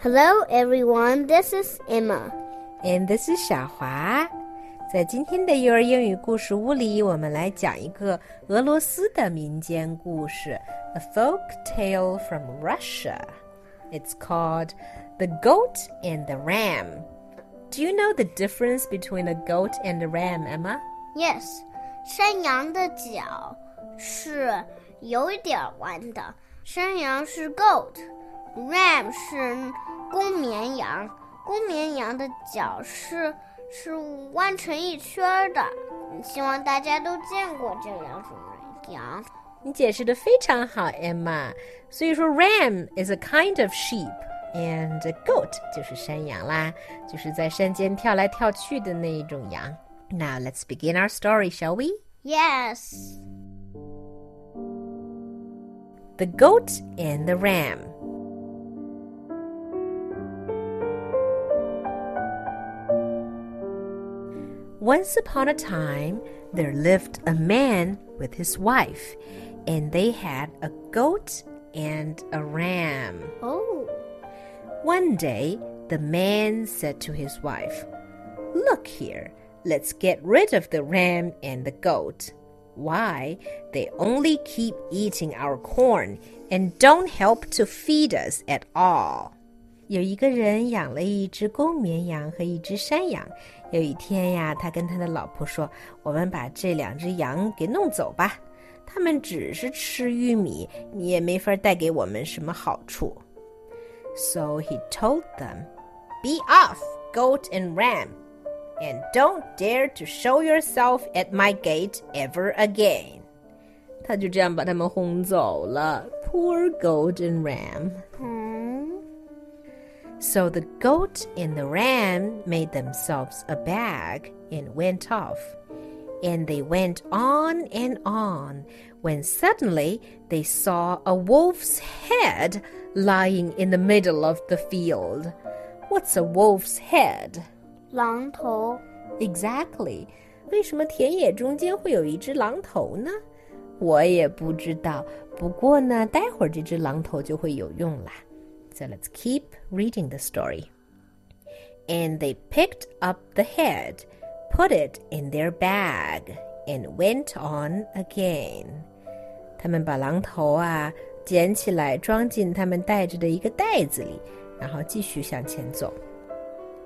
Hello, everyone. This is Emma. And this is 小华。在今天的幼儿英语故事屋里，我们来讲一个俄罗斯的民间故事，a folk tale from Russia. It's called The Goat and the Ram. Do you know the difference between a goat and a ram, Emma? Yes，山羊的脚是有一点弯的，山羊是 goat，ram 是公绵羊，公绵羊的脚是是弯成一圈的。希望大家都见过这两种羊。你解释的非常好，Emma。所以说，ram is a kind of sheep。and a goat 就是山羊啦，就是在山间跳来跳去的那一种羊。Now let's begin our story, shall we? Yes. The goat and the ram. Once upon a time, there lived a man with his wife, and they had a goat and a ram. Oh. One day, the man said to his wife, Look here, let's get rid of the ram and the goat. Why? They only keep eating our corn and don't help to feed us at all. 有一个人养了一只公绵羊和一只山羊。有一天呀，他跟他的老婆说：“我们把这两只羊给弄走吧，它们只是吃玉米，也没法带给我们什么好处。” So he told them, Be off, goat and ram, and don't dare to show yourself at my gate ever again. 他就这样把他们轰走了。Poor goat and ram. Hmm. So the goat and the ram made themselves a bag and went off. And they went on and on when suddenly they saw a wolf's head lying in the middle of the field. What's a wolf's head? 狼头 Exactly. 为什么田野中间会有一只狼头呢？我也不知道。不过呢，待会儿这只狼头就会有用啦。 So let's keep reading the story. And they picked up the head put it in their bag and went on again. 他们把狼头啊捡起来，装进他们带着的一个袋子里，然后继续向前走。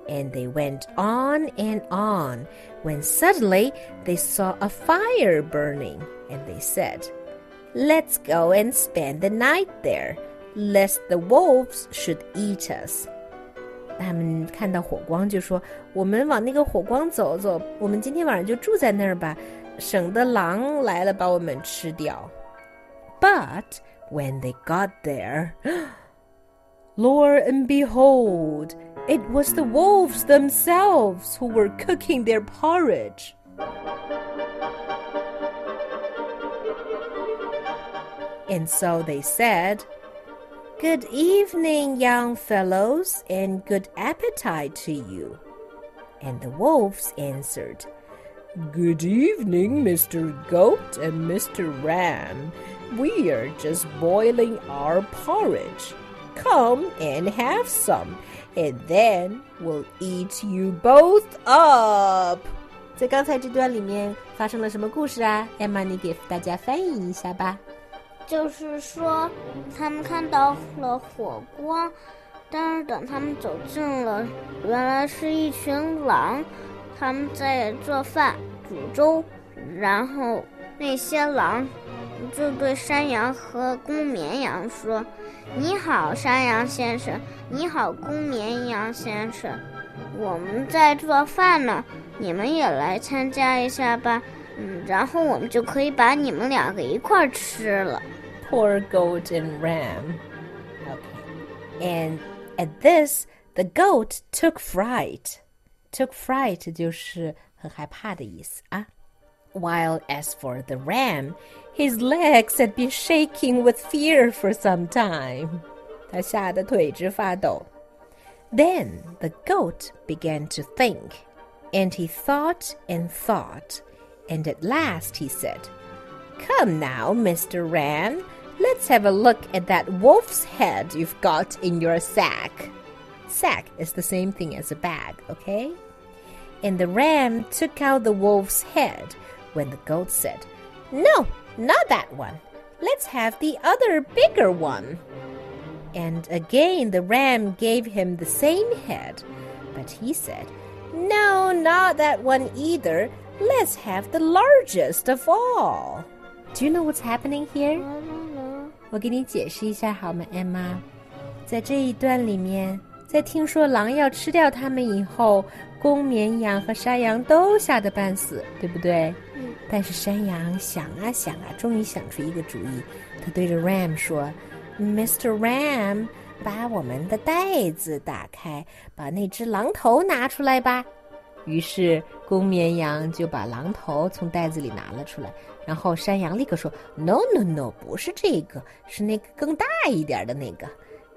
And they went on and on when suddenly they saw a fire burning, and they said, Let's go and spend the night there, lest the wolves should eat us. 他们看到火光，就说：“我们往那个火光走走，我们今天晚上就住在那儿吧，省得狼来了把我们吃掉。” But when they got there, lo and behold, it was the wolves themselves who were cooking their porridge. And so they said, Good evening, young fellows, and good appetite to you. And the wolves answered, Good evening, Mr. Goat and Mr. Ram. We are just boiling our porridge. Come and have some, and then we'll eat you both up. 在刚才这段里面发生了什么故事啊？艾玛，你给大家翻译一下吧。 就是说，他们看到了火光，但是等他们走近了，原来是一群狼，他们在做饭煮粥。然后那些狼就对山羊和公绵羊说：“你好，山羊先生；你好，公绵羊先生。我们在做饭呢，你们也来参加一下吧。”嗯，然后我们就可以把你们两个一块儿吃了。Poor goat and ram. Okay. And at this, the goat took fright. Took fright 就是很害怕的意思啊。While as for the ram, his legs had been shaking with fear for some time. 他吓得腿直发抖。Then the goat began to think, and he thought and thought. And at last he said, Come now, Mr. Ram, let's have a look at that wolf's head you've got in your sack. sack is the same thing as a bag, okay? And the ram took out the wolf's head when the goat said, No, not that one. Let's have the other bigger one. And again the ram gave him the same head, but he said, No, not that one either. Let's have the largest of all. Do you know what's happening here? 我给你解释一下好吗，Emma？在这一段里面，在听说狼要吃掉它们以后，公绵羊和山羊都吓得半死，对不对？嗯。但是山羊想啊想啊，终于想出一个主意，他对着 Ram 说：“Mr. Ram，把我们的袋子打开，把那只狼头拿出来吧。”于是公绵羊就把狼头从袋子里拿了出来，然后山羊立刻说：“No no no，不是这个，是那个更大一点的那个。”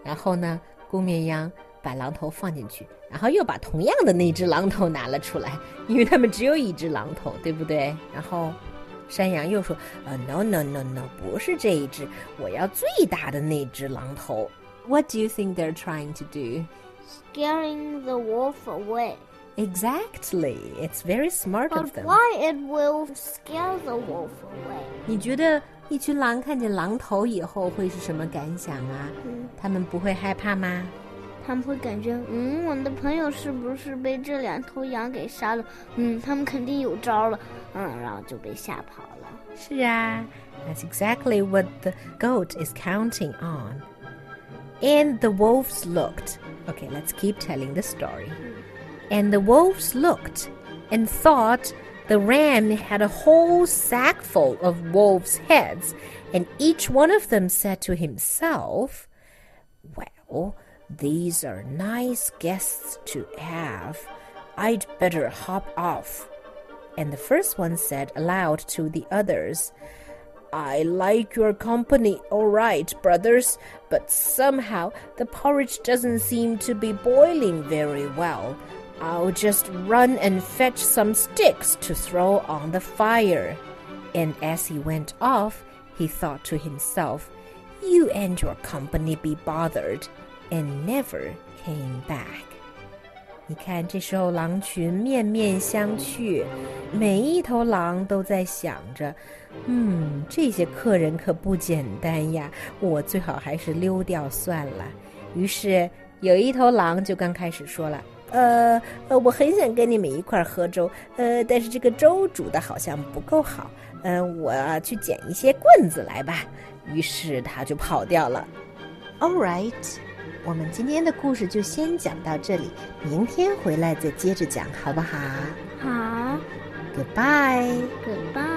然后呢，公绵羊把狼头放进去，然后又把同样的那只狼头拿了出来，因为他们只有一只狼头，对不对？然后山羊又说：“呃，no no no no，不是这一只，我要最大的那只狼头。” What do you think they're trying to do? Scaring the wolf away. Exactly. It's very smart But of them. why it will scare the wolf away? 你觉得一群狼看见狼头以后会是什么感想啊？嗯，他们不会害怕吗？他们会感觉，嗯，我的朋友是不是被这两头羊给杀了？嗯，他们肯定有招了。嗯，然后就被吓跑了。是啊，That's exactly what the goat is counting on. And the wolves looked. Okay, let's keep telling the story. And the wolves looked and thought the ram had a whole sackful of wolves' heads, and each one of them said to himself, Well, these are nice guests to have. I'd better hop off. And the first one said aloud to the others, I like your company, all right, brothers, but somehow the porridge doesn't seem to be boiling very well. I'll just run and fetch some sticks to throw on the fire. And as he went off, he thought to himself, You and your company be bothered, and never came back. 你看，这时候狼群面面相觑，每一头狼都在想着：“嗯，这些客人可不简单呀，我最好还是溜掉算了。”于是有一头狼就刚开始说了：“ 呃呃，我很想跟你们一块儿喝粥，呃，但是这个粥煮的好像不够好，嗯、呃，我去捡一些棍子来吧。”于是他就跑掉了。All right. 我们今天的故事就先讲到这里，明天回来再接着讲，好不好？好 Goodbye。，Goodbye。